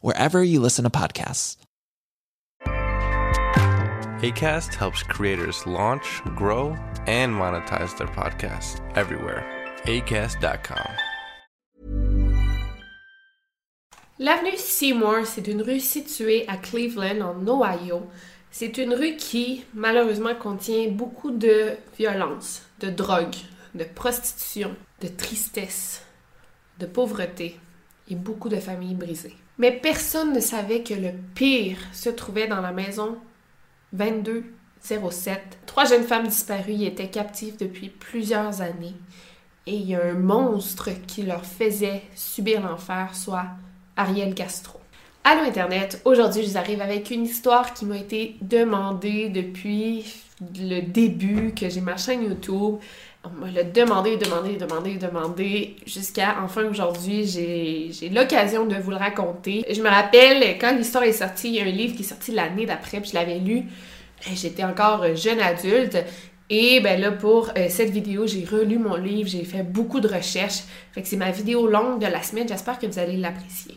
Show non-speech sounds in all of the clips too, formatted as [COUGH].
wherever you listen to podcasts. ACAST helps creators launch, grow, and monetize their podcasts everywhere. ACAST.com. L'avenue Seymour, c'est une rue située à Cleveland, en Ohio. C'est une rue qui, malheureusement, contient beaucoup de violence, de drogue, de prostitution, de tristesse, de pauvreté et beaucoup de familles brisées. Mais personne ne savait que le pire se trouvait dans la maison 2207. Trois jeunes femmes disparues y étaient captives depuis plusieurs années. Et il y a un monstre qui leur faisait subir l'enfer, soit Ariel Castro. Allô Internet, aujourd'hui je vous arrive avec une histoire qui m'a été demandée depuis le début que j'ai ma chaîne YouTube. On me l'a demandé, demandé, demandé, demandé, jusqu'à enfin aujourd'hui, j'ai l'occasion de vous le raconter. Je me rappelle, quand l'histoire est sortie, il y a un livre qui est sorti l'année d'après, puis je l'avais lu. J'étais encore jeune adulte. Et ben là, pour euh, cette vidéo, j'ai relu mon livre, j'ai fait beaucoup de recherches. Fait que c'est ma vidéo longue de la semaine. J'espère que vous allez l'apprécier.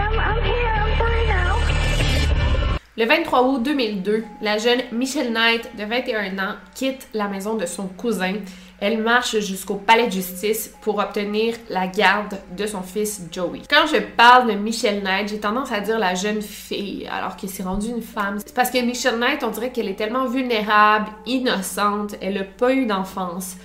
I'm, I'm here, I'm free now. Le 23 août 2002, la jeune Michelle Knight, de 21 ans, quitte la maison de son cousin. Elle marche jusqu'au palais de justice pour obtenir la garde de son fils Joey. Quand je parle de Michelle Knight, j'ai tendance à dire la jeune fille, alors qu'elle s'est rendue une femme. C'est parce que Michelle Knight, on dirait qu'elle est tellement vulnérable, innocente, elle n'a pas eu d'enfance.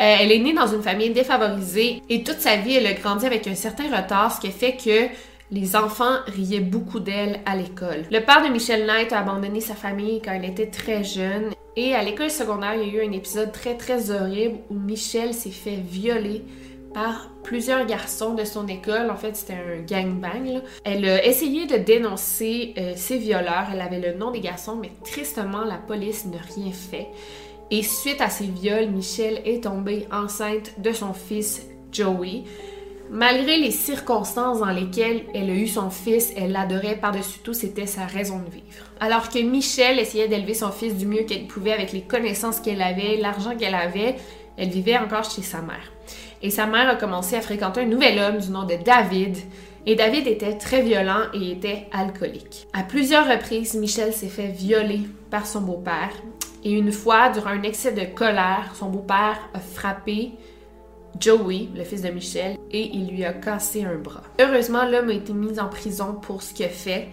Euh, elle est née dans une famille défavorisée et toute sa vie, elle a grandi avec un certain retard, ce qui fait que les enfants riaient beaucoup d'elle à l'école. Le père de Michelle Knight a abandonné sa famille quand elle était très jeune et à l'école secondaire, il y a eu un épisode très très horrible où Michelle s'est fait violer par plusieurs garçons de son école. En fait, c'était un gangbang. Elle a essayé de dénoncer euh, ces violeurs. Elle avait le nom des garçons, mais tristement, la police n'a rien fait. Et suite à ces viols, Michelle est tombée enceinte de son fils Joey. Malgré les circonstances dans lesquelles elle a eu son fils, elle l'adorait par-dessus tout, c'était sa raison de vivre. Alors que Michelle essayait d'élever son fils du mieux qu'elle pouvait avec les connaissances qu'elle avait, l'argent qu'elle avait, elle vivait encore chez sa mère. Et sa mère a commencé à fréquenter un nouvel homme du nom de David. Et David était très violent et était alcoolique. À plusieurs reprises, Michelle s'est fait violer par son beau-père. Et une fois, durant un excès de colère, son beau-père a frappé Joey, le fils de Michelle, et il lui a cassé un bras. Heureusement, l'homme a été mis en prison pour ce qu'il a fait,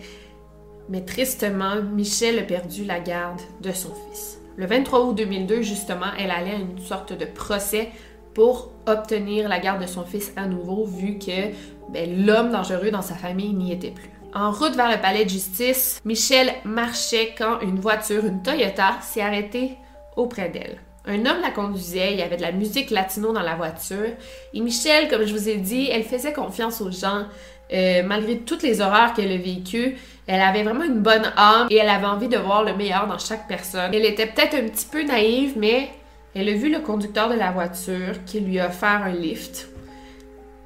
mais tristement, Michelle a perdu la garde de son fils. Le 23 août 2002, justement, elle allait à une sorte de procès pour obtenir la garde de son fils à nouveau, vu que ben, l'homme dangereux dans sa famille n'y était plus. En route vers le palais de justice, Michelle marchait quand une voiture, une Toyota, s'est arrêtée auprès d'elle. Un homme la conduisait, il y avait de la musique latino dans la voiture. Et Michelle, comme je vous ai dit, elle faisait confiance aux gens. Euh, malgré toutes les horreurs qu'elle a vécues, elle avait vraiment une bonne âme et elle avait envie de voir le meilleur dans chaque personne. Elle était peut-être un petit peu naïve, mais elle a vu le conducteur de la voiture qui lui a offert un lift.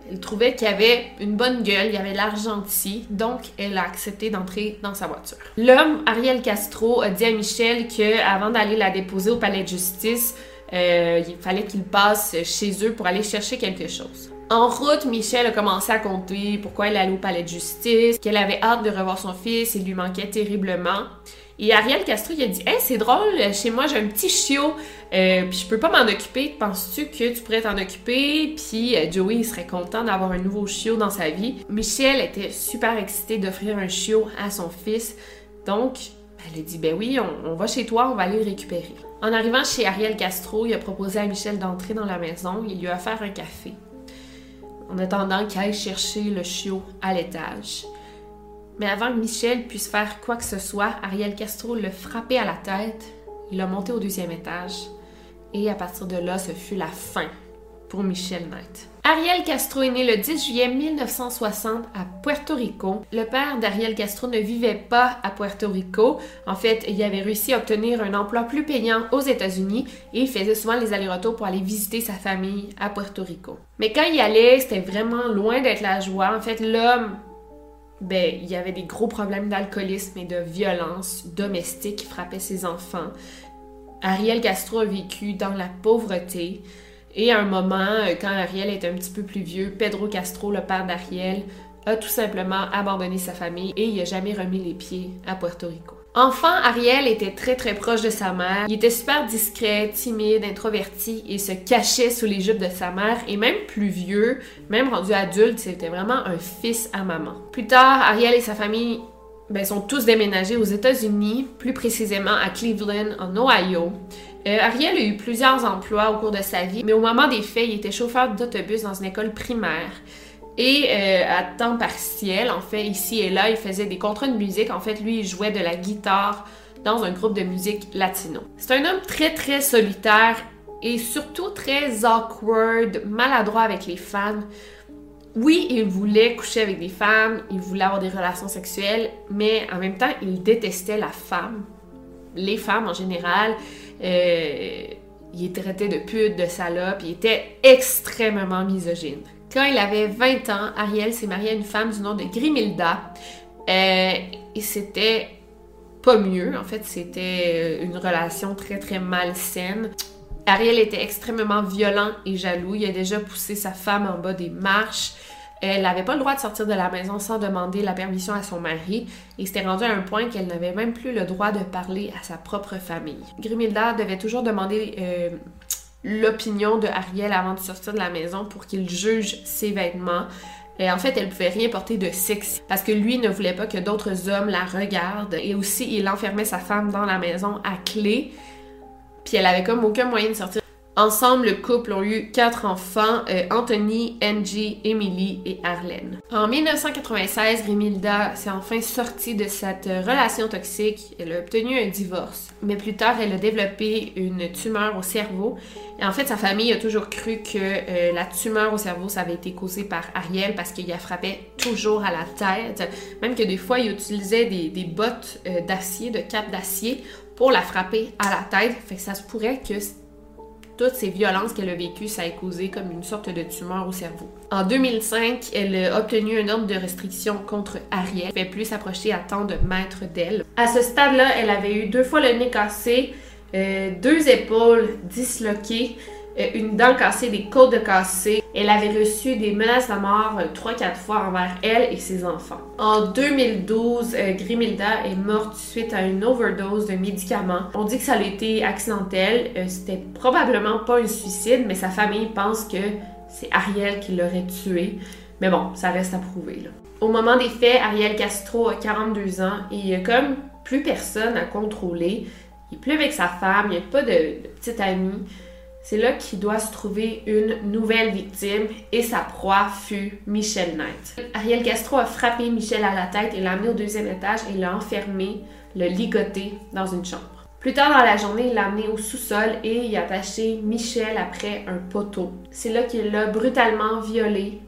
Elle trouvait qu'il avait une bonne gueule, il y avait l'argent ici, donc elle a accepté d'entrer dans sa voiture. L'homme, Ariel Castro, a dit à Michel que avant d'aller la déposer au palais de justice, euh, il fallait qu'il passe chez eux pour aller chercher quelque chose. En route, Michel a commencé à compter pourquoi elle allait au palais de justice, qu'elle avait hâte de revoir son fils, il lui manquait terriblement. Et Ariel Castro, il a dit Hey, c'est drôle, chez moi j'ai un petit chiot, euh, puis je peux pas m'en occuper. Penses-tu que tu pourrais t'en occuper? Puis euh, Joey, serait content d'avoir un nouveau chiot dans sa vie. Michel était super excitée d'offrir un chiot à son fils. Donc, elle a dit Ben oui, on, on va chez toi, on va aller le récupérer. En arrivant chez Ariel Castro, il a proposé à Michel d'entrer dans la maison. Il lui a offert un café. En attendant qu'il aille chercher le chiot à l'étage. Mais avant que Michel puisse faire quoi que ce soit, Ariel Castro l'a frappé à la tête, il l'a monté au deuxième étage, et à partir de là, ce fut la fin pour Michel Knight. Ariel Castro est né le 10 juillet 1960 à Puerto Rico. Le père d'Ariel Castro ne vivait pas à Puerto Rico. En fait, il avait réussi à obtenir un emploi plus payant aux États-Unis et il faisait souvent les allers-retours pour aller visiter sa famille à Puerto Rico. Mais quand il allait, c'était vraiment loin d'être la joie. En fait, l'homme ben, il y avait des gros problèmes d'alcoolisme et de violence domestique qui frappaient ses enfants. Ariel Castro a vécu dans la pauvreté. Et à un moment, euh, quand Ariel est un petit peu plus vieux, Pedro Castro, le père d'Ariel, a tout simplement abandonné sa famille et il n'a jamais remis les pieds à Puerto Rico. Enfant, Ariel était très très proche de sa mère. Il était super discret, timide, introverti et se cachait sous les jupes de sa mère. Et même plus vieux, même rendu adulte, c'était vraiment un fils à maman. Plus tard, Ariel et sa famille ben, sont tous déménagés aux États-Unis, plus précisément à Cleveland, en Ohio. Euh, Ariel a eu plusieurs emplois au cours de sa vie, mais au moment des faits, il était chauffeur d'autobus dans une école primaire. Et euh, à temps partiel, en fait, ici et là, il faisait des contrats de musique. En fait, lui, il jouait de la guitare dans un groupe de musique latino. C'est un homme très, très solitaire et surtout très awkward, maladroit avec les femmes. Oui, il voulait coucher avec des femmes, il voulait avoir des relations sexuelles, mais en même temps, il détestait la femme, les femmes en général. Euh, il traitait de pute, de salope, il était extrêmement misogyne. Quand il avait 20 ans, Ariel s'est marié à une femme du nom de Grimilda. Euh, et c'était pas mieux. En fait, c'était une relation très très malsaine. Ariel était extrêmement violent et jaloux. Il a déjà poussé sa femme en bas des marches. Elle n'avait pas le droit de sortir de la maison sans demander la permission à son mari et c'était rendu à un point qu'elle n'avait même plus le droit de parler à sa propre famille. Grimilda devait toujours demander euh, l'opinion de Ariel avant de sortir de la maison pour qu'il juge ses vêtements. Et en fait, elle pouvait rien porter de sexe parce que lui ne voulait pas que d'autres hommes la regardent. Et aussi, il enfermait sa femme dans la maison à clé. Puis elle avait comme aucun moyen de sortir. Ensemble, le couple ont eu quatre enfants, euh, Anthony, Angie, Emily et Arlene. En 1996, Grimilda s'est enfin sortie de cette relation toxique. Elle a obtenu un divorce. Mais plus tard, elle a développé une tumeur au cerveau. Et en fait, sa famille a toujours cru que euh, la tumeur au cerveau, ça avait été causé par Ariel parce qu'il la frappait toujours à la tête. Même que des fois, il utilisait des, bottes euh, d'acier, de capes d'acier pour la frapper à la tête. Ça se pourrait que toutes ces violences qu'elle a vécues, ça a causé comme une sorte de tumeur au cerveau. En 2005, elle a obtenu un ordre de restriction contre Ariel. Elle ne plus s'approcher à tant de mètres d'elle. À ce stade-là, elle avait eu deux fois le nez cassé, euh, deux épaules disloquées, une dent cassée, des côtes cassées. Elle avait reçu des menaces à mort euh, 3-4 fois envers elle et ses enfants. En 2012, euh, Grimilda est morte suite à une overdose de médicaments. On dit que ça a été accidentel. Euh, C'était probablement pas un suicide, mais sa famille pense que c'est Ariel qui l'aurait tué. Mais bon, ça reste à prouver. Au moment des faits, Ariel Castro a 42 ans et comme plus personne à contrôler. Il plus avec sa femme, il n'y a pas de, de petite amie. C'est là qu'il doit se trouver une nouvelle victime et sa proie fut Michel Knight. Ariel Castro a frappé Michel à la tête et l'a amené au deuxième étage et l'a enfermé, le ligoté dans une chambre. Plus tard dans la journée, il l'a amené au sous-sol et il a attaché Michel après un poteau. C'est là qu'il l'a brutalement violée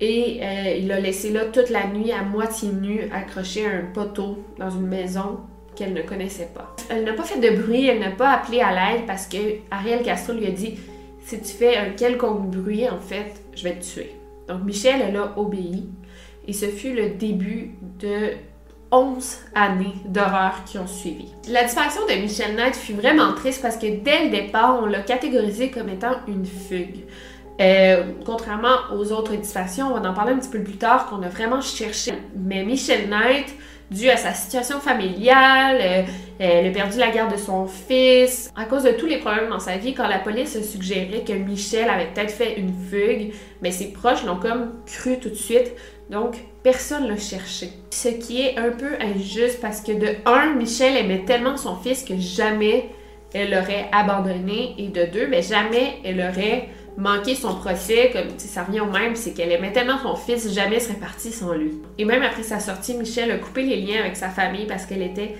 et euh, il l'a laissé là toute la nuit à moitié nue, accroché à un poteau dans une maison qu'elle ne connaissait pas. Elle n'a pas fait de bruit, elle n'a pas appelé à l'aide parce que Ariel Castro lui a dit si tu fais un quelconque bruit, en fait, je vais te tuer. Donc Michel, elle a obéi et ce fut le début de 11 années d'horreur qui ont suivi. La disparition de Michel Knight fut vraiment triste parce que dès le départ, on l'a catégorisé comme étant une fugue. Euh, contrairement aux autres disparitions, on va en parler un petit peu plus tard, qu'on a vraiment cherché. Mais Michel Knight, dû à sa situation familiale, euh, elle a perdu la garde de son fils, à cause de tous les problèmes dans sa vie, quand la police a suggéré que Michel avait peut-être fait une fugue, mais ses proches l'ont comme cru tout de suite. Donc, personne l'a cherché. Ce qui est un peu injuste parce que de un, Michel aimait tellement son fils que jamais elle l'aurait abandonné et de deux, mais jamais elle aurait manqué son procès, comme ça revient au même, c'est qu'elle aimait tellement son fils, jamais serait partie sans lui. Et même après sa sortie, Michel a coupé les liens avec sa famille parce qu'elle était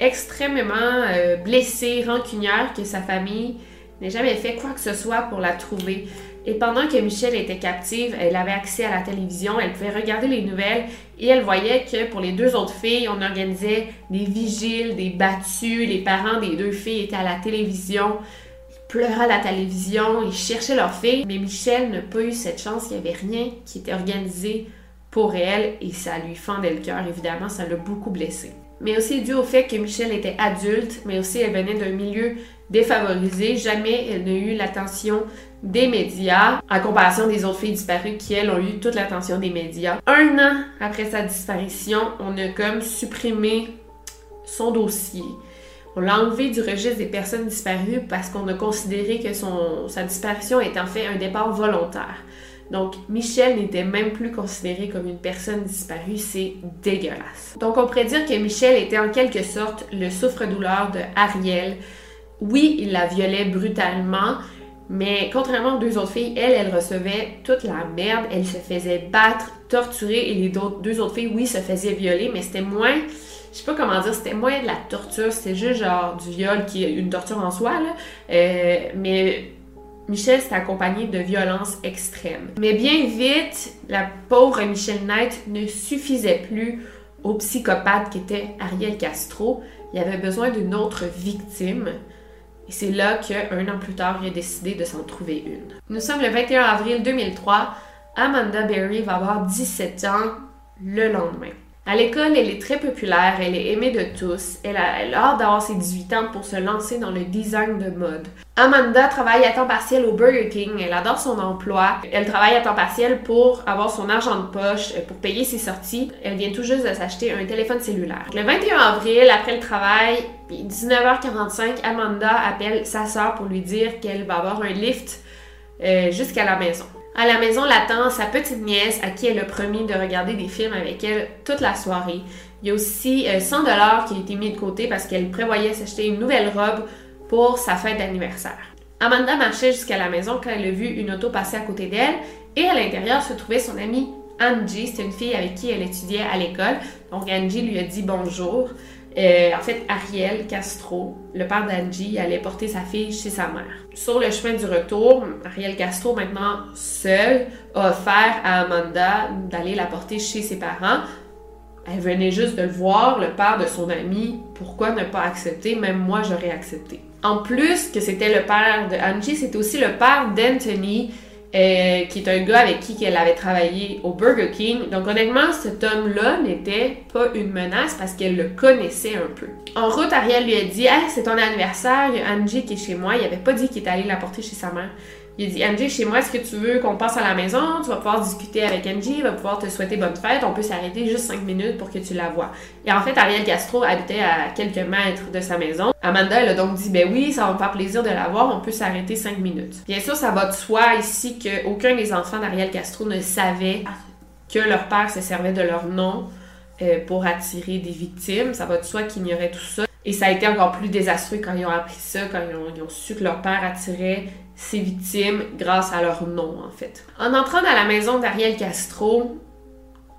extrêmement euh, blessée, rancunière, que sa famille n'ait jamais fait quoi que ce soit pour la trouver. Et pendant que Michelle était captive, elle avait accès à la télévision, elle pouvait regarder les nouvelles et elle voyait que pour les deux autres filles, on organisait des vigiles, des battues, les parents des deux filles étaient à la télévision, ils pleuraient à la télévision, ils cherchaient leurs filles. Mais Michelle n'a pas eu cette chance, il n'y avait rien qui était organisé pour elle et ça lui fendait le cœur, évidemment, ça l'a beaucoup blessée. Mais aussi dû au fait que Michelle était adulte, mais aussi elle venait d'un milieu défavorisé, jamais elle n'a eu l'attention des médias, en comparaison des autres filles disparues qui, elles, ont eu toute l'attention des médias. Un an après sa disparition, on a comme supprimé son dossier. On l'a enlevé du registre des personnes disparues parce qu'on a considéré que son, sa disparition était en fait un départ volontaire. Donc, Michel n'était même plus considéré comme une personne disparue, c'est dégueulasse. Donc, on pourrait dire que Michel était en quelque sorte le souffre-douleur de Ariel. Oui, il la violait brutalement, mais contrairement aux deux autres filles, elle, elle recevait toute la merde, elle se faisait battre, torturer, et les deux autres filles, oui, se faisaient violer, mais c'était moins, je sais pas comment dire, c'était moins de la torture, c'était juste genre du viol qui est une torture en soi, là. Euh, mais Michelle s'est accompagnée de violences extrêmes. Mais bien vite, la pauvre Michelle Knight ne suffisait plus au psychopathe qui était Ariel Castro. Il avait besoin d'une autre victime. Et c'est là qu'un an plus tard, il a décidé de s'en trouver une. Nous sommes le 21 avril 2003. Amanda Berry va avoir 17 ans le lendemain. À l'école, elle est très populaire, elle est aimée de tous. Elle a, elle hâte d'avoir ses 18 ans pour se lancer dans le design de mode. Amanda travaille à temps partiel au Burger King. Elle adore son emploi. Elle travaille à temps partiel pour avoir son argent de poche, euh, pour payer ses sorties. Elle vient tout juste de s'acheter un téléphone cellulaire. Le 21 avril, après le travail, 19h45, Amanda appelle sa sœur pour lui dire qu'elle va avoir un lift euh, jusqu'à la maison. À la maison l'attend sa petite nièce à qui elle a promis de regarder des films avec elle toute la soirée. Il y a aussi 100 euh, dollars qui a été mis de côté parce qu'elle prévoyait s'acheter une nouvelle robe pour sa fête d'anniversaire. Amanda marchait jusqu'à la maison quand elle a vu une auto passer à côté d'elle et à l'intérieur se trouvait son amie Angie. C'était une fille avec qui elle étudiait à l'école. Donc Angie lui a dit bonjour. Euh, en fait, Ariel Castro, le père d'Angie, allait porter sa fille chez sa mère. Sur le chemin du retour, Ariel Castro, maintenant seule, a offert à Amanda d'aller la porter chez ses parents. Elle venait juste de le voir, le père de son ami. Pourquoi ne pas accepter? Même moi, j'aurais accepté. En plus que c'était le père de Angie, c'était aussi le père d'Anthony, euh, qui est un gars avec qui elle avait travaillé au Burger King. Donc honnêtement, cet homme-là n'était pas une menace parce qu'elle le connaissait un peu. En route, Ariel lui a dit Hey, c'est ton anniversaire, il y a Angie qui est chez moi. Il avait pas dit qu'il était allé la porter chez sa mère. Il a dit Angie, chez moi, est-ce que tu veux qu'on passe à la maison? Tu vas pouvoir discuter avec Angie, il va pouvoir te souhaiter bonne fête. On peut s'arrêter juste 5 minutes pour que tu la vois. Et en fait, Ariel Castro habitait à quelques mètres de sa maison. Amanda, elle a donc dit Ben oui, ça va me faire plaisir de la voir, on peut s'arrêter 5 minutes. Bien sûr, ça va de soi ici qu'aucun des enfants d'Ariel Castro ne savait que leur père se servait de leur nom euh, pour attirer des victimes. Ça va de soi qu'il ignorait tout ça. Et ça a été encore plus désastreux quand ils ont appris ça, quand ils ont su que leur père attirait ses victimes grâce à leur nom, en fait. En entrant dans la maison d'Ariel Castro,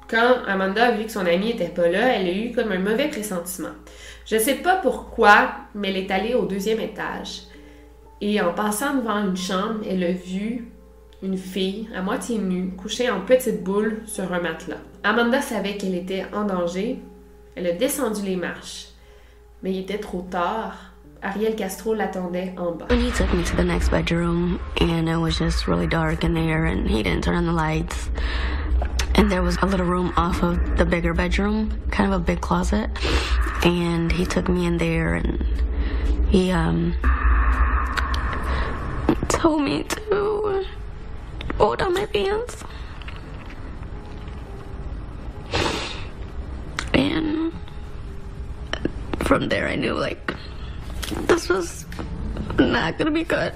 quand Amanda a vu que son amie était pas là, elle a eu comme un mauvais pressentiment. Je sais pas pourquoi, mais elle est allée au deuxième étage. Et en passant devant une chambre, elle a vu une fille à moitié nue, couchée en petite boule sur un matelas. Amanda savait qu'elle était en danger. Elle a descendu les marches. Mais il était trop tard. Ariel Castro l'attendait en bas. And he took me to the next bedroom, and it was just really dark in there, and he didn't turn on the lights. And there was a little room off of the bigger bedroom, kind of a big closet. And he took me in there, and he um told me to pull down my pants. And from there, I knew like this was not gonna be good.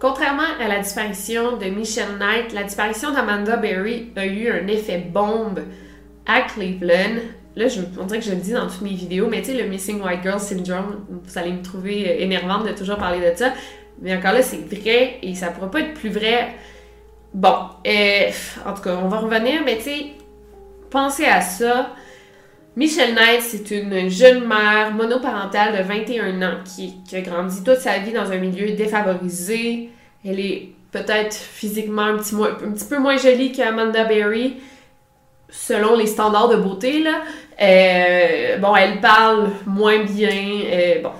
Contrairement à la disparition de Michelle Knight, la disparition d'Amanda Berry a eu un effet bombe à Cleveland. Là, je, on dirait que je le dis dans toutes mes vidéos, mais tu sais, le Missing White Girl Syndrome, vous allez me trouver euh, énervante de toujours parler de ça. Mais encore là, c'est vrai et ça pourra pas être plus vrai. Bon, euh, en tout cas, on va revenir, mais tu sais, pensez à ça. Michelle Knight, c'est une jeune mère monoparentale de 21 ans qui, a grandi toute sa vie dans un milieu défavorisé. Elle est peut-être physiquement un petit, peu moins jolie qu'Amanda Berry, selon les standards de beauté. Euh, bon, elle parle moins bien. euh, bon.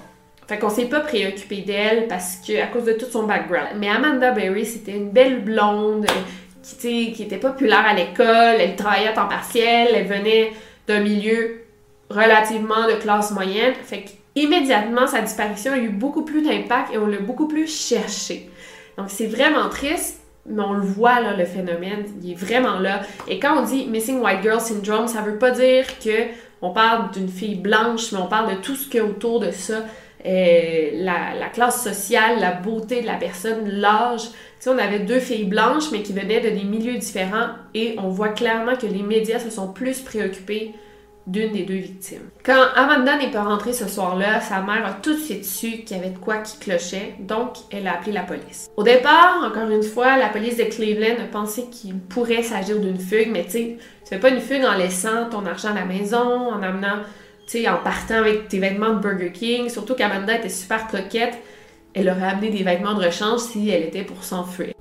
Fait qu'on s'est pas préoccupé d'elle parce que à cause de tout son background. Mais Amanda Berry, c'était une belle blonde euh, qui, qui était populaire à l'école, elle travaillait à temps partiel, elle venait d'un milieu relativement de classe moyenne. Fait qu'immédiatement, sa disparition a eu beaucoup plus d'impact et on l'a beaucoup plus cherché. Donc c'est vraiment triste, mais on le voit là, le phénomène, il est vraiment là. Et quand on dit Missing White Girl Syndrome, ça veut pas dire que on parle d'une fille blanche, mais on parle de tout ce qu'il y a autour de ça. Euh, la, la classe sociale, la beauté de la personne, l'âge. On avait deux filles blanches, mais qui venaient de des milieux différents, et on voit clairement que les médias se sont plus préoccupés d'une des deux victimes. Quand Amanda n'est pas rentrée ce soir-là, sa mère a tout de suite su qu'il y avait de quoi qui clochait, donc elle a appelé la police. Au départ, encore une fois, la police de Cleveland a pensé qu'il pourrait s'agir d'une fugue, mais tu sais, tu fais pas une fugue en laissant ton argent à la maison, en amenant, tu en partant avec tes vêtements de Burger King, surtout qu'Amanda était super coquette, elle aurait amené des vêtements de rechange si elle était pour s'enfuir.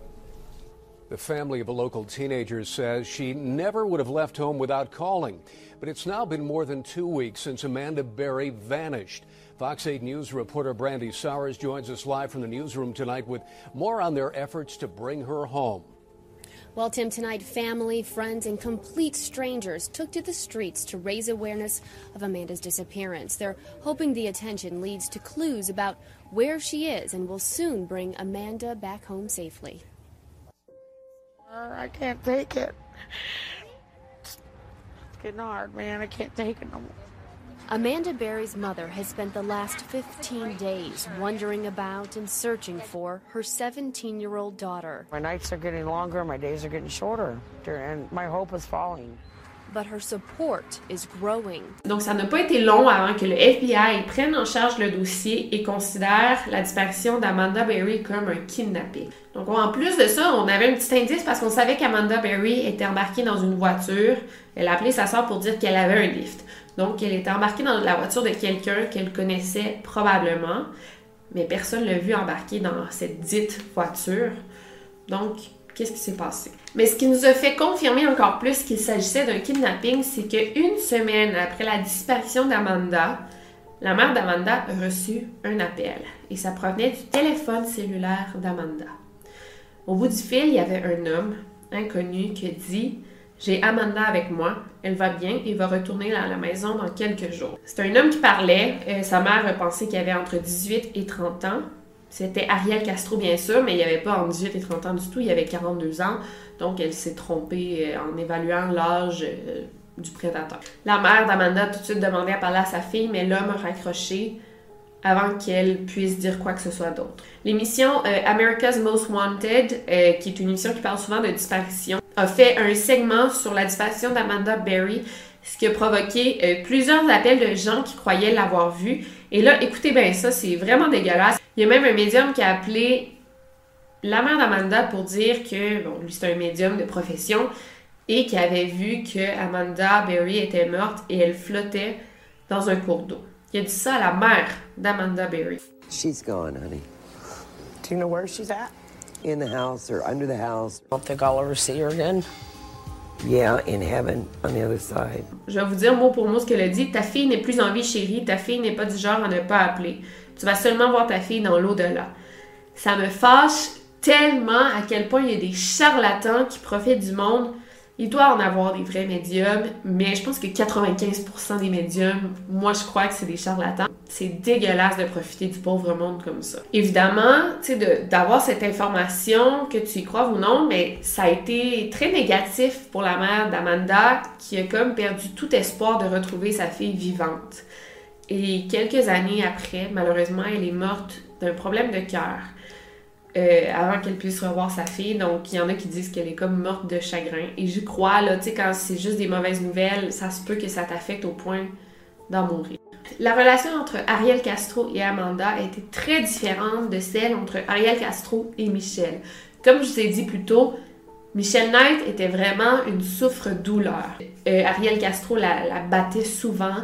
The family of a local teenager says she never would have left home without calling. But it's now been more than two weeks since Amanda Berry vanished. Fox 8 News reporter Brandy Sowers joins us live from the newsroom tonight with more on their efforts to bring her home. Well, Tim, tonight, family, friends, and complete strangers took to the streets to raise awareness of Amanda's disappearance. They're hoping the attention leads to clues about where she is and will soon bring Amanda back home safely. Uh, I can't take it. It's getting hard, man. I can't take it no more. Amanda Berry's mother has spent the last 15 days wondering about and searching for her 17 year old daughter. My nights are getting longer, my days are getting shorter, and my hope is falling. But her support is growing. Donc, ça n'a pas été long avant que le FBI prenne en charge le dossier et considère la disparition d'Amanda Berry comme un kidnapping. Donc, en plus de ça, on avait un petit indice parce qu'on savait qu'Amanda Berry était embarquée dans une voiture. Elle a appelé sa soeur pour dire qu'elle avait un lift. Donc, elle était embarquée dans la voiture de quelqu'un qu'elle connaissait probablement, mais personne ne l'a vu embarquer dans cette dite voiture. Donc, qu'est-ce qui s'est passé? Mais ce qui nous a fait confirmer encore plus qu'il s'agissait d'un kidnapping, c'est qu'une semaine après la disparition d'Amanda, la mère d'Amanda a reçu un appel et ça provenait du téléphone cellulaire d'Amanda. Au bout du fil, il y avait un homme inconnu qui dit J'ai Amanda avec moi, elle va bien et va retourner à la maison dans quelques jours. C'est un homme qui parlait, euh, sa mère pensé qu'il avait entre 18 et 30 ans. C'était Ariel Castro, bien sûr, mais il n'y avait pas entre 18 et 30 ans du tout, il y avait 42 ans. Donc, elle s'est trompée euh, en évaluant l'âge euh, du prédateur. La mère d'Amanda a tout de suite demandé à parler à sa fille, mais l'homme a raccroché avant qu'elle puisse dire quoi que ce soit d'autre. L'émission euh, America's Most Wanted, qui est une émission qui parle souvent de disparition, a fait un segment sur la disparition d'Amanda Berry, ce qui a provoqué plusieurs appels de gens qui croyaient l'avoir vue. Et là, écoutez bien ça, c'est vraiment dégueulasse. Il y a même un médium qui a appelé la mère d'Amanda pour dire que, bon, lui c'est un médium de profession, et qui avait vu que Amanda Berry était morte et elle flottait dans un cours d'eau. Il a dit ça à la mère d'Amanda Berry. She's gone, honey. Do you know where she's at? In the house or under the house. I don't think I'll ever see her again. Yeah, in heaven on the other side. Je vais vous dire mot pour mot ce qu'elle a dit. Ta fille n'est plus en vie, chérie. Ta fille n'est pas du genre à ne pas appeler. Tu vas seulement voir ta fille dans l'au-delà. Ça me fâche tellement à quel point il y a des charlatans qui profitent du monde. Il doit en avoir des vrais médiums, mais je pense que 95% des médiums, moi je crois que c'est des charlatans. C'est dégueulasse de profiter du pauvre monde comme ça. Évidemment, tu sais, d'avoir cette information, que tu y crois ou non, mais ça a été très négatif pour la mère d'Amanda qui a comme perdu tout espoir de retrouver sa fille vivante. Et quelques années après, malheureusement, elle est morte d'un problème de cœur. Euh, avant qu'elle puisse revoir sa fille. Donc, il y en a qui disent qu'elle est comme morte de chagrin. Et je crois, là, tu sais, quand c'est juste des mauvaises nouvelles, ça se peut que ça t'affecte au point d'en mourir. La relation entre Ariel Castro et Amanda a été très différente de celle entre Ariel Castro et Michel. Comme je vous ai dit plus tôt, Michelle Knight était vraiment une souffre-douleur. Euh, Ariel Castro la, battait souvent.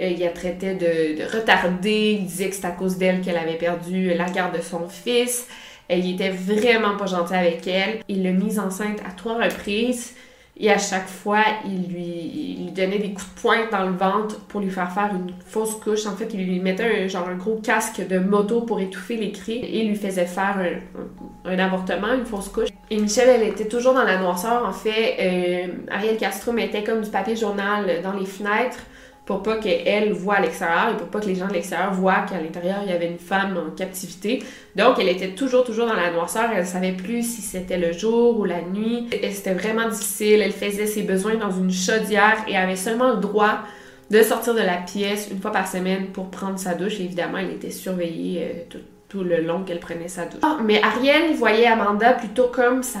Euh, il la traitait de, de retardée. Il disait que c'est à cause d'elle qu'elle avait perdu la garde de son fils. Il était vraiment pas gentil avec elle. Il l'a mise enceinte à trois reprises. Et à chaque fois, il lui, lui, donnait des coups de poing dans le ventre pour lui faire faire une fausse couche. En fait, il lui mettait un, genre un gros casque de moto pour étouffer les cris et lui faisait faire un, avortement, une fausse couche. Et Michelle, elle était toujours dans la noirceur. En fait, euh, Ariel Castro mettait comme du papier journal dans les fenêtres pour pas qu'elle voit à l'extérieur et pour pas que les gens de l'extérieur voient qu'à l'intérieur, il y avait une femme en captivité. Donc, elle était toujours, toujours dans la noirceur. Elle savait plus si c'était le jour ou la nuit. C'était vraiment difficile. Elle faisait ses besoins dans une chaudière et avait seulement le droit de sortir de la pièce une fois par semaine pour prendre sa douche. Et évidemment, elle était surveillée euh, tout, tout, le long qu'elle prenait sa douche. Ah, mais Ariel voyait Amanda plutôt comme sa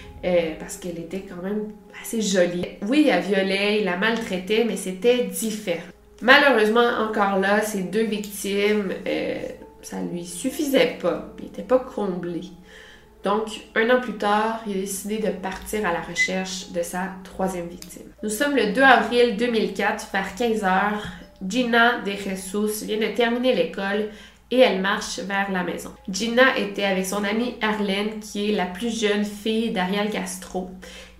Euh, parce qu'elle était quand même assez jolie. Oui, elle violait, il la maltraitait, mais c'était différent. Malheureusement, encore là, ces deux victimes, euh, ça lui suffisait pas. Il n'était pas comblé. Donc, un an plus tard, il a décidé de partir à la recherche de sa troisième victime. Nous sommes le 2 avril 2004, vers 15 heures. Gina De Jesus vient de terminer l'école et elle marche vers la maison. Gina était avec son amie Arlène, qui est la plus jeune fille d'Ariel Castro.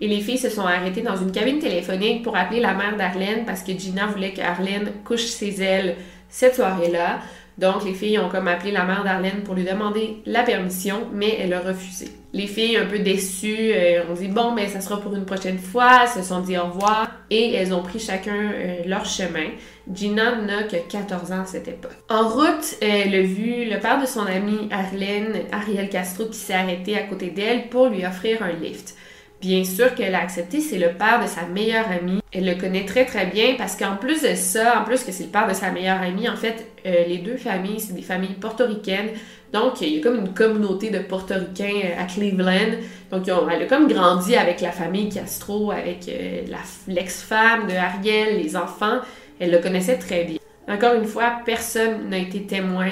Et les filles se sont arrêtées dans une cabine téléphonique pour appeler la mère d'Arlène parce que Gina voulait qu'Arlène couche ses ailes cette soirée-là. Donc, les filles ont comme appelé la mère d'Arlène pour lui demander la permission, mais elle a refusé. Les filles, un peu déçues, euh, ont dit bon, mais ça sera pour une prochaine fois, se sont dit au revoir et elles ont pris chacun euh, leur chemin. Gina n'a que 14 ans à cette époque. En route, elle a vu le père de son amie Arlène, Ariel Castro, qui s'est arrêté à côté d'elle pour lui offrir un lift. Bien sûr qu'elle a accepté, c'est le père de sa meilleure amie. Elle le connaît très très bien parce qu'en plus de ça, en plus que c'est le père de sa meilleure amie, en fait, euh, les deux familles, c'est des familles portoricaines. Donc, il y a comme une communauté de portoricains euh, à Cleveland. Donc, elle a comme grandi avec la famille Castro, avec euh, l'ex-femme de Ariel, les enfants. Elle le connaissait très bien. Encore une fois, personne n'a été témoin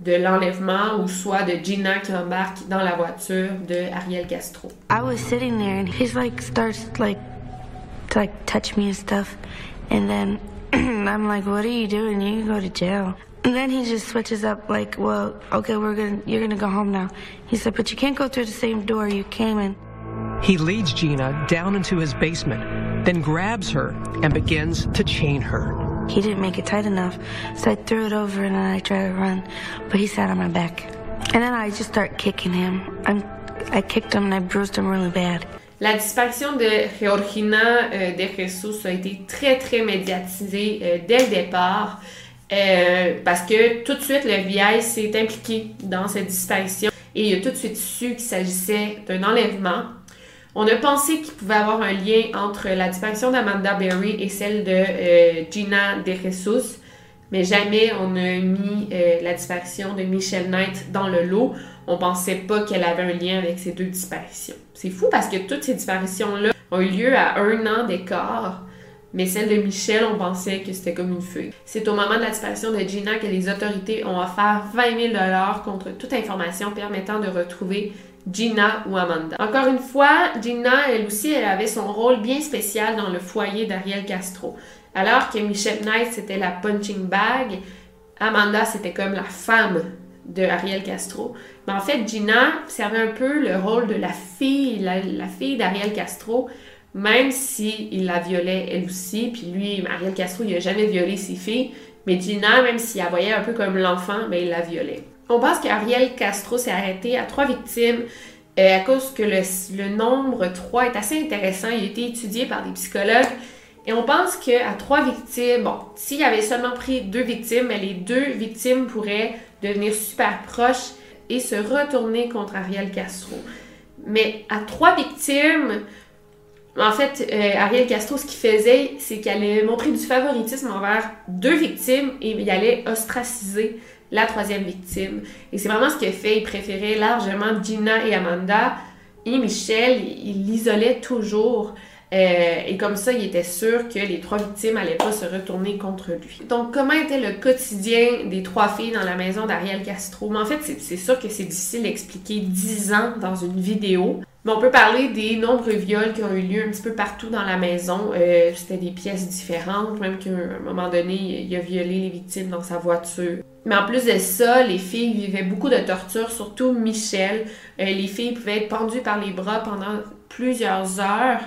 de l'enlèvement ou soit de Gina qui embarque dans la voiture de Ariel Castro. I was sitting there and he's like starts like to like touch me and stuff, and then [CLEARS THROAT] I'm like, "What are you doing? You can go to jail." And then he just switches up like, "Well, okay, we're gonna you're gonna go home now." He said, "But you can't go through the same door you came in." He leads Gina down into his basement, then grabs her and begins to chain her. He didn't make it tight enough, so I threw it over and then I tried to run, but he sat on my back. And then I just start kicking him. I'm, I kicked him and I bruised him really bad. La disparition de Georgina euh, de Jesus a été très très médiatisée euh, dès le départ euh, parce que tout de suite le FBI s'est impliqué dans cette disparition et il a tout de suite su qu'il s'agissait d'un enlèvement. On a pensé qu'il pouvait avoir un lien entre la disparition d'Amanda Berry et celle de euh, Gina de Jesus, mais jamais on a mis euh, la disparition de Michelle Knight dans le lot. On pensait pas qu'elle avait un lien avec ces deux disparitions. C'est fou parce que toutes ces disparitions-là ont eu lieu à un an d'écart, mais celle de Michelle, on pensait que c'était comme une fugue. C'est au moment de la disparition de Gina que les autorités ont offert 20 000 contre toute information permettant de retrouver Gina ou Amanda. Encore une fois, Gina, elle aussi, elle avait son rôle bien spécial dans le foyer d'Ariel Castro. Alors que Michelle Knight, c'était la punching bag, Amanda, c'était comme la femme de Ariel Castro. Mais en fait, Gina servait un peu le rôle de la fille, la, fille d'Ariel Castro, même si il la violait elle aussi. Puis lui, Ariel Castro, il a jamais violé ses filles. Mais Gina, même s'il la voyait un peu comme l'enfant, mais il la violait. On pense qu'Ariel Castro s'est arrêté à trois victimes euh, à cause que le, nombre 3 est assez intéressant. Il a été étudié par des psychologues. Et on pense qu'à trois victimes, bon, s'il avait seulement pris deux victimes, les deux victimes pourraient devenir super proches et se retourner contre Ariel Castro. Mais à trois victimes, en fait, euh, Ariel Castro, ce qu'il faisait, c'est qu'elle allait montrer du favoritisme envers deux victimes et il allait ostraciser la troisième victime. Et c'est vraiment ce qu'il fait. Il préférait largement Gina et Amanda. Et Michel, il l'isolait toujours. Euh, et comme ça, il était sûr que les trois victimes n'allaient pas se retourner contre lui. Donc, comment était le quotidien des trois filles dans la maison d'Ariel Castro? Mais en fait, c'est sûr que c'est difficile d'expliquer dix ans dans une vidéo. Mais on peut parler des nombreux viols qui ont eu lieu un petit peu partout dans la maison. Euh, C'était des pièces différentes, même qu'à un moment donné, il a violé les victimes dans sa voiture. Mais en plus de ça, les filles vivaient beaucoup de tortures, surtout Michel. Euh, les filles pouvaient être pendues par les bras pendant plusieurs heures.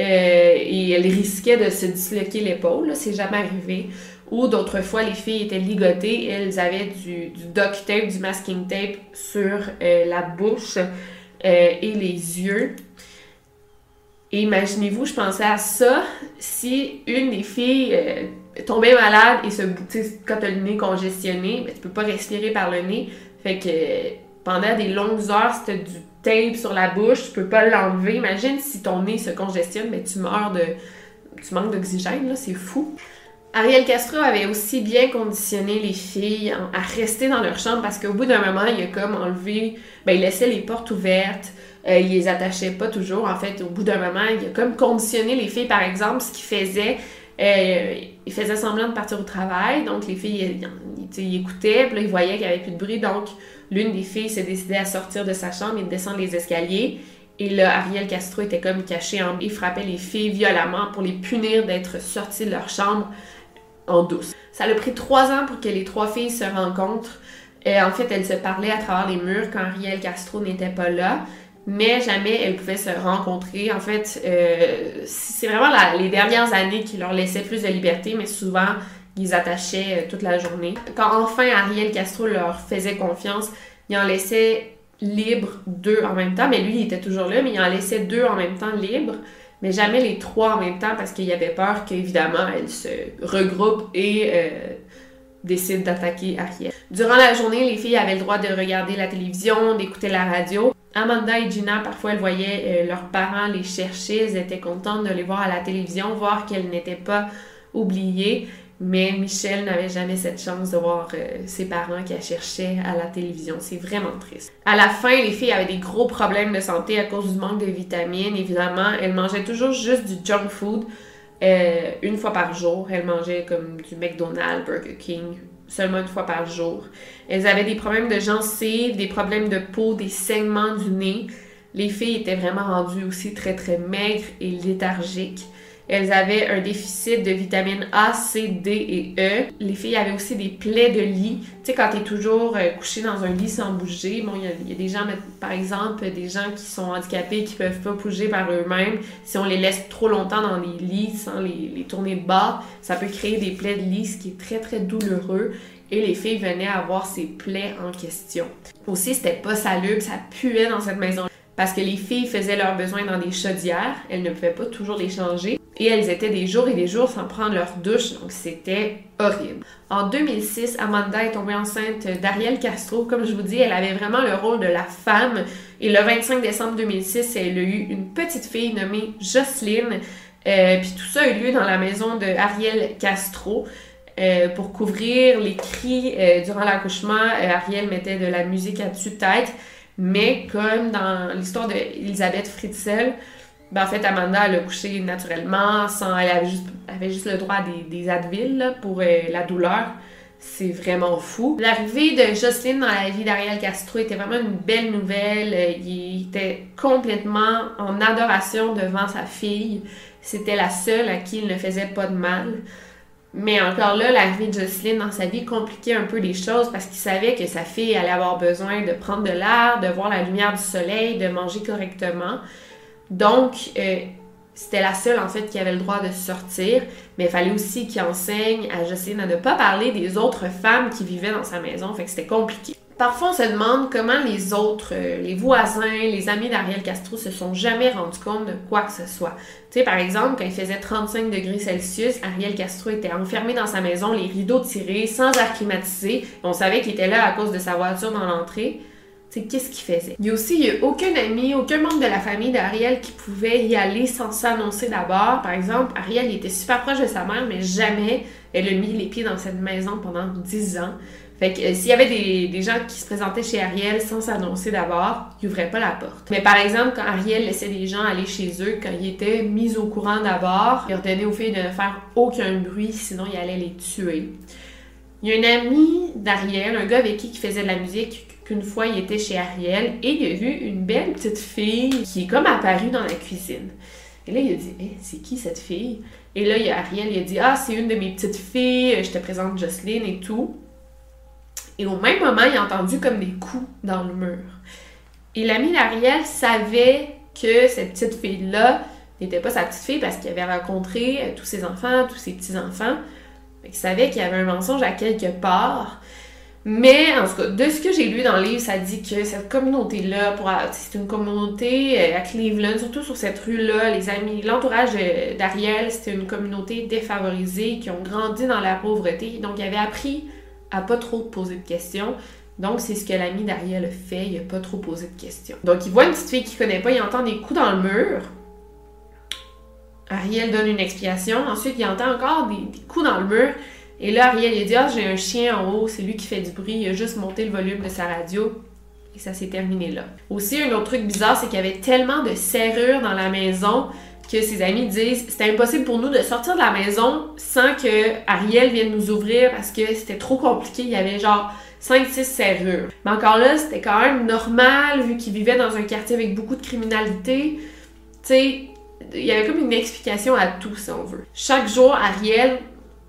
Euh, et elles risquaient de se disloquer l'épaule, c'est jamais arrivé. Ou d'autres fois, les filles étaient ligotées, elles avaient du, du duct tape, du masking tape sur euh, la bouche euh, et les yeux. Et imaginez-vous, je pensais à ça, si une des filles tombait malade et se, quand le nez congestionné, ben, tu peux pas respirer par le nez. Fait que pendant des longues heures, t'as du tape sur la bouche, tu peux pas l'enlever. Imagine si ton nez se congestionne, mais tu meurs de. Tu manques d'oxygène, là, c'est fou. Ariel Castro avait aussi bien conditionné les filles à rester dans leur chambre parce qu'au bout d'un moment, il a comme enlevé. Ben, il laissait les portes ouvertes. Euh, il les attachait pas toujours. En fait, au bout d'un moment, il a comme conditionné les filles, par exemple, ce qu'il faisait. Euh, il faisait semblant de partir au travail, donc les filles, ils, écoutaient, puis là, ils voyaient qu'il n'y avait plus de bruit, donc l'une des filles s'est décidée à sortir de sa chambre et de descendre les escaliers. Et là, Ariel Castro était comme caché en Il frappait les filles violemment pour les punir d'être sorties de leur chambre en douce. Ça a pris trois ans pour que les trois filles se rencontrent. Et en fait, elles se parlaient à travers les murs quand Ariel Castro n'était pas là mais jamais elles pouvaient se rencontrer. En fait, euh, c'est vraiment les dernières années qui leur laissaient plus de liberté, mais souvent, ils attachaient euh, toute la journée. Quand enfin Ariel Castro leur faisait confiance, il en laissait libre deux en même temps, mais lui, il était toujours là, mais il en laissait deux en même temps libres, mais jamais les trois en même temps parce qu'il y avait peur qu'évidemment, elles se regroupent et euh, décident d'attaquer Ariel. Durant la journée, les filles avaient le droit de regarder la télévision, d'écouter la radio, Amanda et Gina, parfois, elles voyaient euh, leurs parents les chercher. Elles étaient contentes de les voir à la télévision, voir qu'elles n'étaient pas oubliées. Mais Michelle n'avait jamais cette chance de voir euh, ses parents qu'elle cherchait à la télévision. C'est vraiment triste. À la fin, les filles avaient des gros problèmes de santé à cause du manque de vitamines. Évidemment, elles mangeaient toujours juste du junk food. Euh, une fois par jour, elles mangeaient comme du McDonald's, Burger King, seulement une fois par jour. Elles avaient des problèmes de gencives, des problèmes de peau, des saignements du nez. Les filles étaient vraiment rendues aussi très très maigres et léthargiques. Elles avaient un déficit de vitamines A, C, D et E. Les filles avaient aussi des plaies de lit. Tu sais, quand tu es toujours euh, couché dans un lit sans bouger, bon, il y, a des gens, par exemple, des gens qui sont handicapés, qui peuvent pas bouger par eux-mêmes. Si on les laisse trop longtemps dans les lits sans les, tourner bas, ça peut créer des plaies de lit, ce qui est très, très douloureux. Et les filles venaient avoir ces plaies en question. Aussi, c'était pas salubre, ça puait dans cette maison parce que les filles faisaient leurs besoins dans des chaudières, elles ne pouvaient pas toujours les changer, et elles étaient des jours et des jours sans prendre leur douche, donc c'était horrible. En 2006, Amanda est tombée enceinte d'Ariel Castro. Comme je vous dis, elle avait vraiment le rôle de la femme, et le 25 décembre 2006, elle a eu une petite fille nommée Jocelyne, euh, puis tout ça a eu lieu dans la maison de Ariel Castro. Euh, pour couvrir les cris euh, durant l'accouchement, Ariel mettait de la musique à dessus-tête. Mais comme dans l'histoire d'Elisabeth Fritzel, ben en fait, Amanda, elle a couché naturellement, sans, elle avait juste, le droit à des, des pour euh, la douleur. C'est vraiment fou. L'arrivée de Jocelyne dans la vie d'Ariel Castro était vraiment une belle nouvelle. Euh, il était complètement en adoration devant sa fille. C'était la seule à qui il ne faisait pas de mal. Mais encore là, l'arrivée de Jocelyne dans sa vie compliquait un peu les choses parce qu'il savait que sa fille allait avoir besoin de prendre de l'air, de voir la lumière du soleil, de manger correctement. Donc, euh, c'était la seule en fait qui avait le droit de sortir, mais il fallait aussi qu'il enseigne à Jocelyne à ne pas parler des autres femmes qui vivaient dans sa maison, fait que c'était compliqué. Parfois, on se demande comment les autres, euh, les voisins, les amis d'Ariel Castro se sont jamais rendus compte de quoi que ce soit. Tu sais, par exemple, quand il faisait 35 degrés Celsius, Ariel Castro était enfermé dans sa maison, les rideaux tirés, sans air. On savait qu'il était là à cause de sa voiture dans l'entrée. Tu sais, qu'est-ce qu'il faisait? Il y a aussi aucun ami, aucun membre de la famille d'Ariel qui pouvait y aller sans s'annoncer d'abord. Par exemple, Ariel était super proche de sa mère, mais jamais elle a mis les pieds dans cette maison pendant 10 ans. Fait que euh, s'il y avait des, gens qui se présentaient chez Ariel sans s'annoncer d'abord, ils ouvraient pas la porte. Mais par exemple, quand Ariel laissait des gens aller chez eux, quand ils étaient mis au courant d'abord, il ordonnait aux filles de ne faire aucun bruit, sinon il allait les tuer. Il y a un ami d'Ariel, un gars avec qui il faisait de la musique, qu'une fois il était chez Ariel et il a vu une belle petite fille qui est comme apparue dans la cuisine. Et là, il a dit, hey, c'est qui cette fille? Et là, il y a Ariel, il a dit, ah, c'est une de mes petites filles, je te présente Jocelyne et tout. Et au même moment, il a entendu comme des coups dans le mur. Et l'ami d'Ariel savait que cette petite fille-là n'était pas sa petite fille parce qu'il avait rencontré tous ses enfants, tous ses petits-enfants. Il savait qu'il y avait un mensonge à quelque part. Mais en tout cas, de ce que j'ai lu dans le livre, ça dit que cette communauté-là, c'est une communauté à Cleveland, surtout sur cette rue-là, les amis, l'entourage d'Ariel, c'était une communauté défavorisée qui ont grandi dans la pauvreté. Donc, il avait appris pas trop poser de questions. Donc, c'est ce que l'ami d'Ariel fait, il a pas trop posé de questions. Donc, il voit une petite fille qu'il connaît pas, il entend des coups dans le mur. Ariel donne une explication. Ensuite, il entend encore des, des coups dans le mur. Et là, Ariel, il dit Ah, j'ai un chien en haut, c'est lui qui fait du bruit. Il a juste monté le volume de sa radio. Et ça s'est terminé là. Aussi, un autre truc bizarre, c'est qu'il y avait tellement de serrures dans la maison que ses amis disent c'était impossible pour nous de sortir de la maison sans que Ariel vienne nous ouvrir parce que c'était trop compliqué. Il y avait genre 5-6 serrures. Mais encore là, c'était quand même normal vu qu'il vivait dans un quartier avec beaucoup de criminalité. Tu sais, il y avait comme une explication à tout, si on veut. Chaque jour, Ariel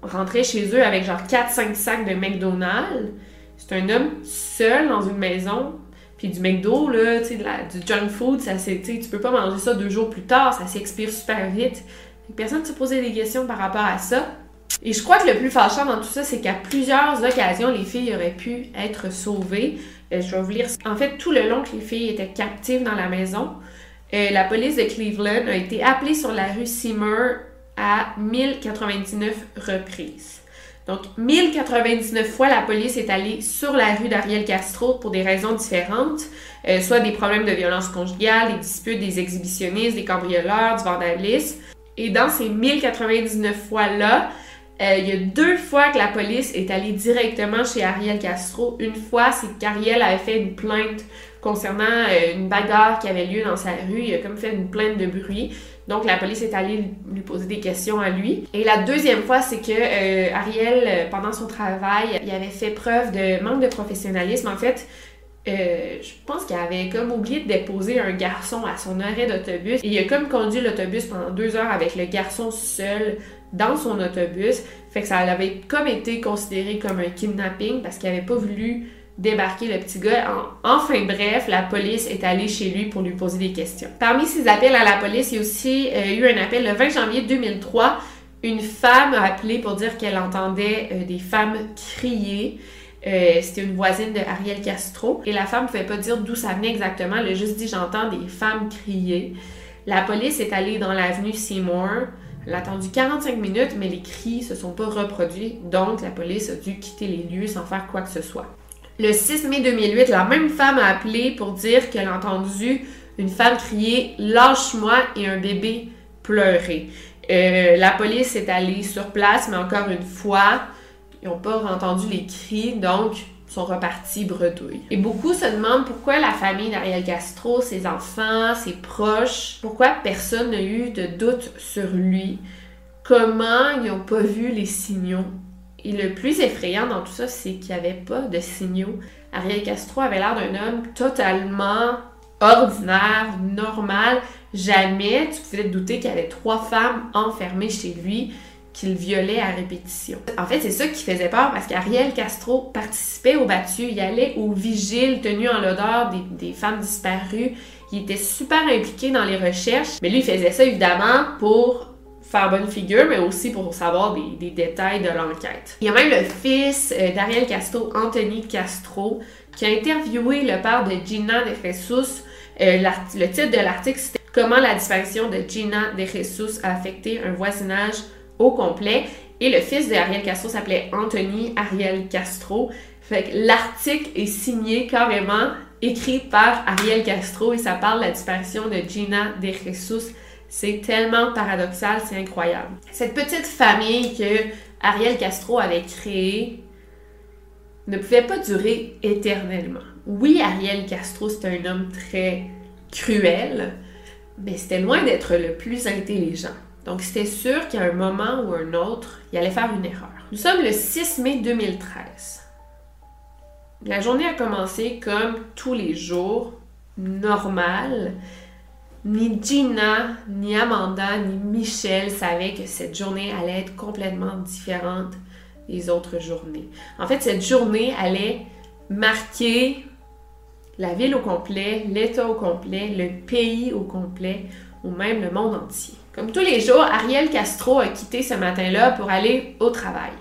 rentrait chez eux avec genre 4-5 sacs de McDonald's. C'est un homme seul dans une maison. Puis du McDo, là, tu sais, du junk food, ça tu peux pas manger ça deux jours plus tard, ça s'expire super vite. Personne ne se posait des questions par rapport à ça. Et je crois que le plus fâchant dans tout ça, c'est qu'à plusieurs occasions, les filles auraient pu être sauvées. Euh, je vais vous lire. En fait, tout le long que les filles étaient captives dans la maison, euh, la police de Cleveland a été appelée sur la rue Seymour à 1099 reprises. Donc, 1099 fois, la police est allée sur la rue d'Ariel Castro pour des raisons différentes, euh, soit des problèmes de violence conjugale, des disputes, des exhibitionnistes, des cambrioleurs, du vandalisme. Et dans ces 1099 fois-là, euh, il y a deux fois que la police est allée directement chez Ariel Castro. Une fois, c'est qu'Ariel avait fait une plainte concernant euh, une bagarre qui avait lieu dans sa rue. Il a comme fait une plainte de bruit. Donc la police est allée lui poser des questions à lui. Et la deuxième fois, c'est que euh, Ariel, pendant son travail, il avait fait preuve de manque de professionnalisme. En fait, je pense qu'il avait comme oublié de déposer un garçon à son arrêt d'autobus. Et il a comme conduit l'autobus pendant deux heures avec le garçon seul dans son autobus. Fait que ça avait comme été considéré comme un kidnapping parce qu'il n'avait pas voulu débarquer le petit gars. enfin bref, la police est allée chez lui pour lui poser des questions. Parmi ces appels à la police, il y a aussi euh, eu un appel le 20 janvier 2003. Une femme a appelé pour dire qu'elle entendait euh, des femmes crier. Euh, c'était une voisine de Ariel Castro. Et la femme ne pouvait pas dire d'où ça venait exactement. Elle a juste dit j'entends des femmes crier. La police est allée dans l'avenue Seymour. Elle a attendu 45 minutes, mais les cris se sont pas reproduits, donc la police a dû quitter les lieux sans faire quoi que ce soit. Le 6 mai 2008, la même femme a appelé pour dire qu'elle a entendu une femme crier Lâche-moi et un bébé pleurer. Euh, la police est allée sur place, mais encore une fois, ils n'ont pas entendu les cris, donc sont repartis bredouilles. Et beaucoup se demandent pourquoi la famille d'Ariel Castro, ses enfants, ses proches, pourquoi personne n'a eu de doute sur lui, comment ils n'ont pas vu les signaux? Et le plus effrayant dans tout ça, c'est qu'il n'y avait pas de signaux. Ariel Castro avait l'air d'un homme totalement ordinaire, normal. Jamais tu pouvais te douter qu'il y avait trois femmes enfermées chez lui qu'il violait à répétition. En fait, c'est ça qui faisait peur parce qu'Ariel Castro participait au battu, il allait aux vigiles tenues en l'odeur des, femmes disparues, il était super impliqué dans les recherches, mais lui, il faisait ça évidemment pour faire bonne figure, mais aussi pour savoir des, détails de l'enquête. Il y a même le fils euh, d'Ariel Castro, Anthony Castro, qui a interviewé le père de Gina de Jesus. Euh, le titre de l'article, c'était Comment la disparition de Gina de Jesus a affecté un voisinage au complet. Et le fils d'Ariel Castro s'appelait Anthony Ariel Castro. Fait que l'article est signé carrément, écrit par Ariel Castro et ça parle de la disparition de Gina de Jesus. C'est tellement paradoxal, c'est incroyable. Cette petite famille que Ariel Castro avait créée ne pouvait pas durer éternellement. Oui, Ariel Castro, c'est un homme très cruel, mais c'était loin d'être le plus intelligent. Donc, c'était sûr qu'à un moment ou un autre, il allait faire une erreur. Nous sommes le 6 mai 2013. La journée a commencé comme tous les jours, normal. Ni Gina, ni Amanda, ni Michel savaient que cette journée allait être complètement différente des autres journées. En fait, cette journée allait marquer la ville au complet, l'État au complet, le pays au complet, ou même le monde entier. Comme tous les jours, Ariel Castro a quitté ce matin-là pour aller au travail.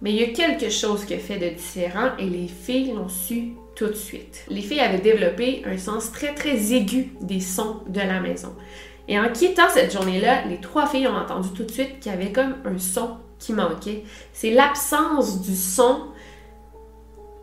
Mais il y a quelque chose qui a fait de différent et les filles l'ont su tout de suite. Les filles avaient développé un sens très très aigu des sons de la maison. Et en quittant cette journée-là, les trois filles ont entendu tout de suite qu'il y avait comme un son qui manquait. C'est l'absence du son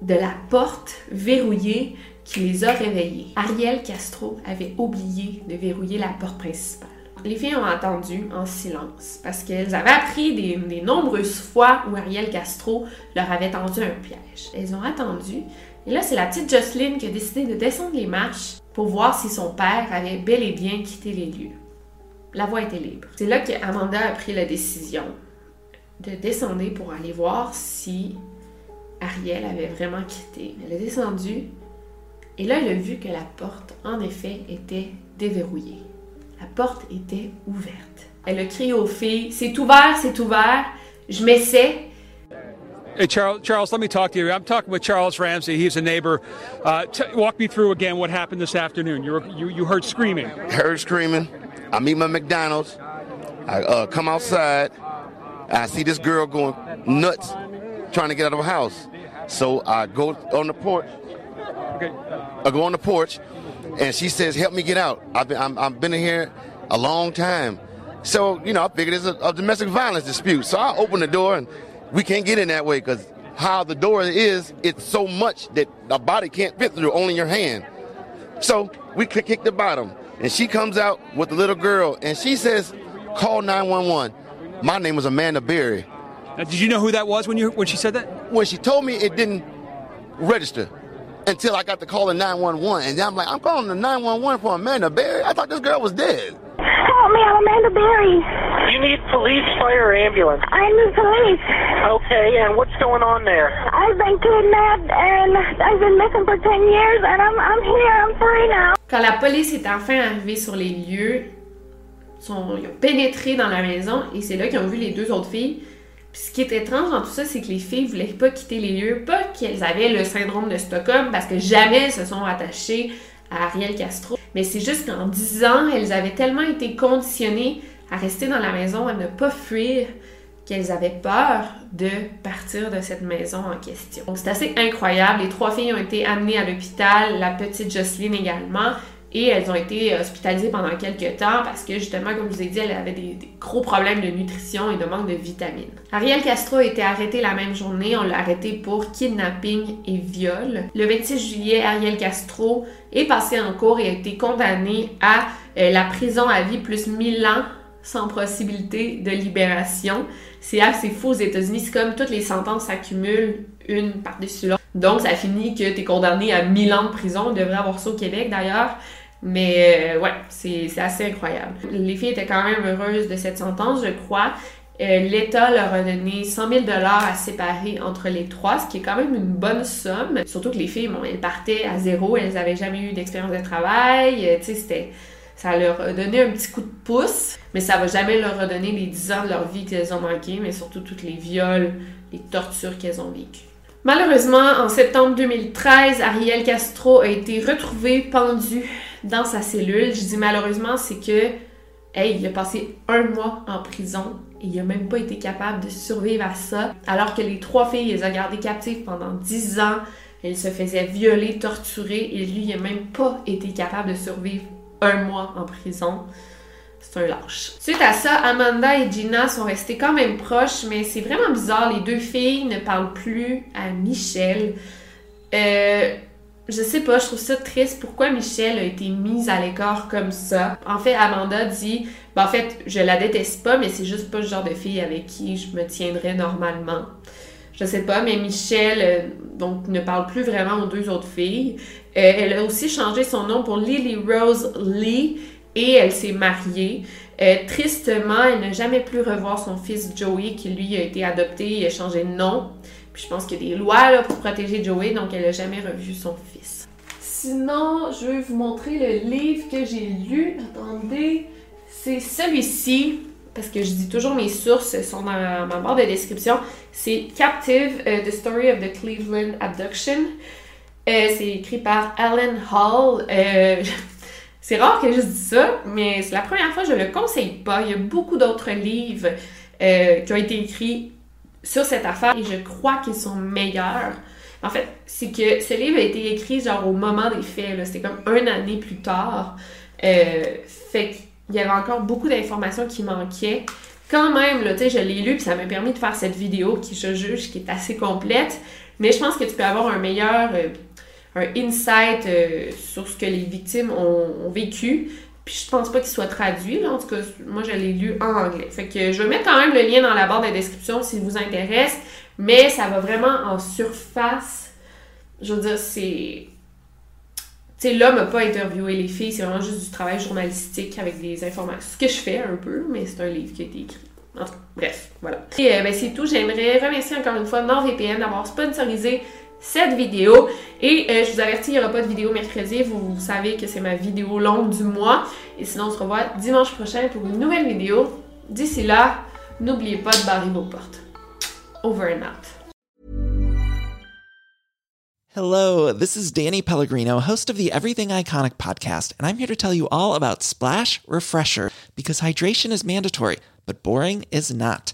de la porte verrouillée qui les a réveillées. Ariel Castro avait oublié de verrouiller la porte principale. Les filles ont attendu en silence parce qu'elles avaient appris des, nombreuses fois où Ariel Castro leur avait tendu un piège. Elles ont attendu et là c'est la petite Jocelyne qui a décidé de descendre les marches pour voir si son père avait bel et bien quitté les lieux. La voie était libre. C'est là qu'Amanda a pris la décision de descendre pour aller voir si Ariel avait vraiment quitté. Elle est descendue et là elle a vu que la porte en effet était déverrouillée. La porte était ouverte. Elle a crié aux filles C'est ouvert, c'est ouvert. Je m'essaie. Hey, Charles, Charles, let me talk to you. I'm talking with Charles Ramsey. He's a neighbor. Uh, t- walk me through again what happened this afternoon. You, were, you, you heard screaming. Heard screaming. I meet my McDonald's. I uh, come outside. I see this girl going nuts trying to get out of her house. So I go on the porch. Okay. I go on the porch and she says, "Help me get out. I've been I'm, I've been in here a long time." So you know, I figured it's a, a domestic violence dispute. So I open the door and we can't get in that way because how the door is, it's so much that a body can't fit through, only your hand. So we kick kick the bottom. And she comes out with the little girl and she says, call 911. My name was Amanda Berry. Now, did you know who that was when you when she said that? When she told me it didn't register until I got the call in 911. And then I'm like, I'm calling the 911 for Amanda Berry. I thought this girl was dead. Help me, I'm Amanda Berry. You need police, fire, or ambulance. I need police. Okay, and what's going on there? I've been kidnapped and I've been missing for 10 years and I'm, I'm here, I'm free now. Quand la police est enfin arrivée sur les lieux, sont, ils ont pénétré dans la maison et c'est là qu'ils ont vu les deux autres filles. Puis ce qui est étrange dans tout ça, c'est que les filles voulaient pas quitter les lieux, pas qu'elles avaient le syndrome de Stockholm, parce que jamais elles se sont attachées à Ariel Castro. Mais c'est juste qu'en 10 ans, elles avaient tellement été conditionnées à rester dans la maison, à ne pas fuir, qu'elles avaient peur de partir de cette maison en question. Donc c'est assez incroyable. Les trois filles ont été amenées à l'hôpital, la petite Jocelyne également. Et elles ont été hospitalisées pendant quelques temps parce que justement, comme je vous ai dit, elles avaient des, gros problèmes de nutrition et de manque de vitamines. Ariel Castro a été arrêtée la même journée. On l'a arrêtée pour kidnapping et viol. Le 26 juillet, Ariel Castro est passée en cours et a été condamnée à euh, la prison à vie plus 1000 ans sans possibilité de libération. C'est assez fou aux États-Unis. C'est comme toutes les sentences s'accumulent une par-dessus l'autre. Donc, ça finit que tu es condamné à 1000 ans de prison. On devrait avoir ça au Québec d'ailleurs. Mais euh, ouais, c'est assez incroyable. Les filles étaient quand même heureuses de cette sentence, je crois. Euh, L'État leur a donné 100 000 à séparer entre les trois, ce qui est quand même une bonne somme. Surtout que les filles, bon, elles partaient à zéro, elles n'avaient jamais eu d'expérience de travail. Euh, tu sais, c'était ça leur a donné un petit coup de pouce, mais ça va jamais leur redonner les 10 ans de leur vie qu'elles ont manqué, mais surtout toutes les viols, les tortures qu'elles ont vécues. Malheureusement, en septembre 2013, Ariel Castro a été retrouvé pendu dans sa cellule. Je dis malheureusement, c'est que, hey, il a passé un mois en prison et il a même pas été capable de survivre à ça, alors que les trois filles, il les a gardées captives pendant 10 ans. Elles se faisaient violer, torturer et lui, il a même pas été capable de survivre un mois en prison. C'est un lâche. Suite à ça, Amanda et Gina sont restées quand même proches, mais c'est vraiment bizarre. Les deux filles ne parlent plus à Michel. Euh, je sais pas, je trouve ça triste. Pourquoi Michel a été mise à l'écart comme ça? En fait, Amanda dit, ben, en fait, je la déteste pas, mais c'est juste pas le genre de fille avec qui je me tiendrais normalement. Je sais pas, mais Michel euh, donc ne parle plus vraiment aux deux autres filles. Euh, elle a aussi changé son nom pour Lily Rose Lee et elle s'est mariée. Euh, tristement, elle n'a jamais pu revoir son fils Joey qui lui a été adopté et a changé de nom. Puis je pense qu'il y a des lois pour protéger Joey, donc elle n'a jamais revu son fils. Sinon, je vais vous montrer le livre que j'ai lu. Attendez, c'est celui-ci parce que je dis toujours mes sources sont dans ma barre de description. C'est Captive, uh, The Story of the Cleveland Abduction. Euh, c'est écrit par Alan Hall. Euh, [LAUGHS] c'est rare que je dise ça, mais c'est la première fois que je le conseille pas. Il y a beaucoup d'autres livres euh, qui ont été écrits sur cette affaire et je crois qu'ils sont meilleurs. En fait, c'est que ce livre a été écrit genre au moment des faits. C'était comme une année plus tard. fait qu'il y avait encore beaucoup d'informations qui manquaient. Quand même, je l'ai lu puis ça m'a permis de faire cette vidéo qui, je juge, qui est assez complète. Mais je pense que tu peux avoir un meilleur un insight euh, sur ce que les victimes ont, vécu. Puis je pense pas qu'il soit traduit. En tout cas, moi, je l'ai lu en anglais. Fait que je vais mettre quand même le lien dans la barre de description si vous intéresse. Mais ça va vraiment en surface. Je veux dire, c'est... Tu sais, l'homme n'a pas interviewé les filles. C'est vraiment juste du travail journalistique avec des informations. Ce que je fais un peu, mais c'est un livre qui a été écrit. En bref, voilà. Et euh, ben, c'est tout. J'aimerais remercier encore une fois NordVPN d'avoir sponsorisé cette vidéo. Et euh, je vous avertis, il n'y aura pas de vidéo mercredi. Vous, savez que c'est ma vidéo longue du mois. Et sinon, on se revoit dimanche prochain pour une nouvelle vidéo. D'ici là, n'oubliez pas de barrer vos portes. Over and out. Hello, this is Danny Pellegrino, host of the Everything Iconic podcast, and I'm here to tell you all about Splash Refresher because hydration is mandatory, but boring is not.